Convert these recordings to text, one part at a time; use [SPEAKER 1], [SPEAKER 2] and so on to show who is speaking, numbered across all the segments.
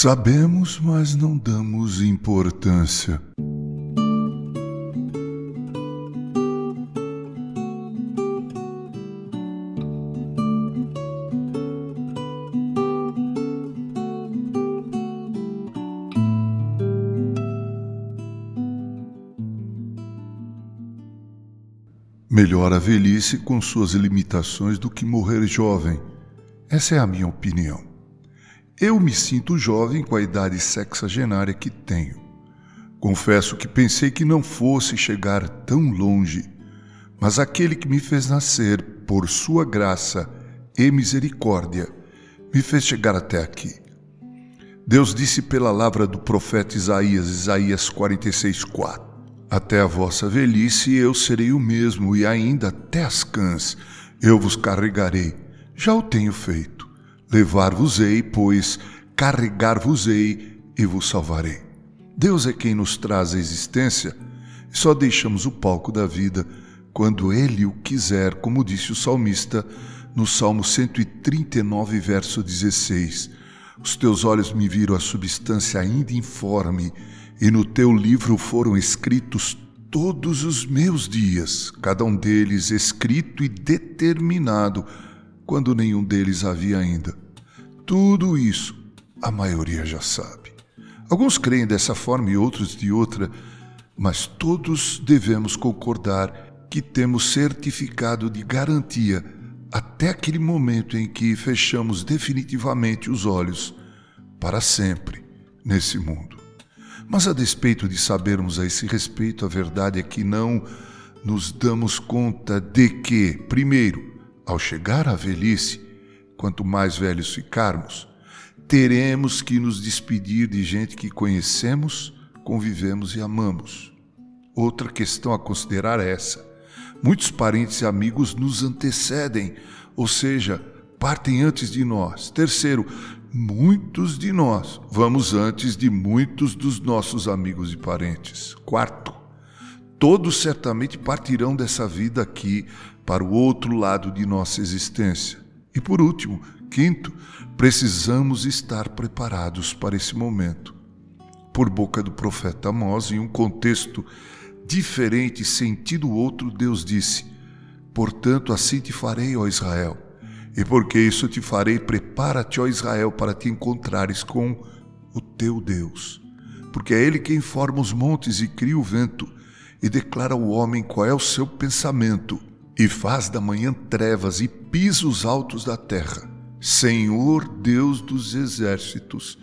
[SPEAKER 1] Sabemos, mas não damos importância. Melhor a velhice com suas limitações do que morrer jovem. Essa é a minha opinião. Eu me sinto jovem com a idade sexagenária que tenho. Confesso que pensei que não fosse chegar tão longe, mas aquele que me fez nascer por sua graça e misericórdia me fez chegar até aqui. Deus disse pela lavra do profeta Isaías, Isaías 46:4. Até a vossa velhice eu serei o mesmo, e ainda até as cãs eu vos carregarei. Já o tenho feito. Levar-vos-ei, pois carregar-vos-ei e vos salvarei. Deus é quem nos traz a existência e só deixamos o palco da vida quando Ele o quiser, como disse o salmista no Salmo 139, verso 16. Os teus olhos me viram a substância ainda informe e no teu livro foram escritos todos os meus dias, cada um deles escrito e determinado, quando nenhum deles havia ainda. Tudo isso a maioria já sabe. Alguns creem dessa forma e outros de outra, mas todos devemos concordar que temos certificado de garantia até aquele momento em que fechamos definitivamente os olhos para sempre nesse mundo. Mas a despeito de sabermos a esse respeito, a verdade é que não nos damos conta de que, primeiro, ao chegar à velhice, quanto mais velhos ficarmos, teremos que nos despedir de gente que conhecemos, convivemos e amamos. Outra questão a considerar é essa. Muitos parentes e amigos nos antecedem, ou seja, partem antes de nós. Terceiro, muitos de nós vamos antes de muitos dos nossos amigos e parentes. Quarto, todos certamente partirão dessa vida aqui para o outro lado de nossa existência. E por último, quinto, precisamos estar preparados para esse momento. Por boca do profeta Amós, em um contexto diferente, sentido outro, Deus disse: Portanto, assim te farei, ó Israel e porque isso te farei, prepara-te, ó Israel, para te encontrares com o teu Deus. Porque é Ele quem forma os montes e cria o vento, e declara ao homem qual é o seu pensamento, e faz da manhã trevas e pisa os altos da terra. Senhor Deus dos exércitos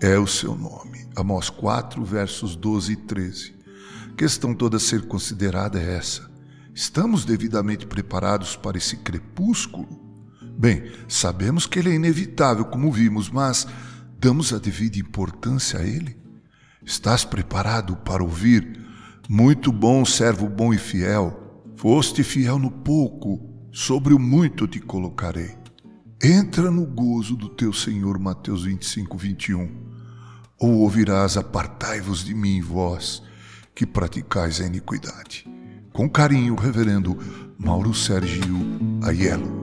[SPEAKER 1] é o seu nome. Amós 4, versos 12 e 13. A questão toda a ser considerada é essa. Estamos devidamente preparados para esse crepúsculo? Bem, sabemos que ele é inevitável, como vimos, mas damos a devida importância a ele? Estás preparado para ouvir? Muito bom, servo bom e fiel. Foste fiel no pouco, sobre o muito te colocarei. Entra no gozo do teu Senhor, Mateus 25, 21. Ou ouvirás, apartai-vos de mim, vós, que praticais a iniquidade. Com carinho, reverendo Mauro Sérgio Aiello.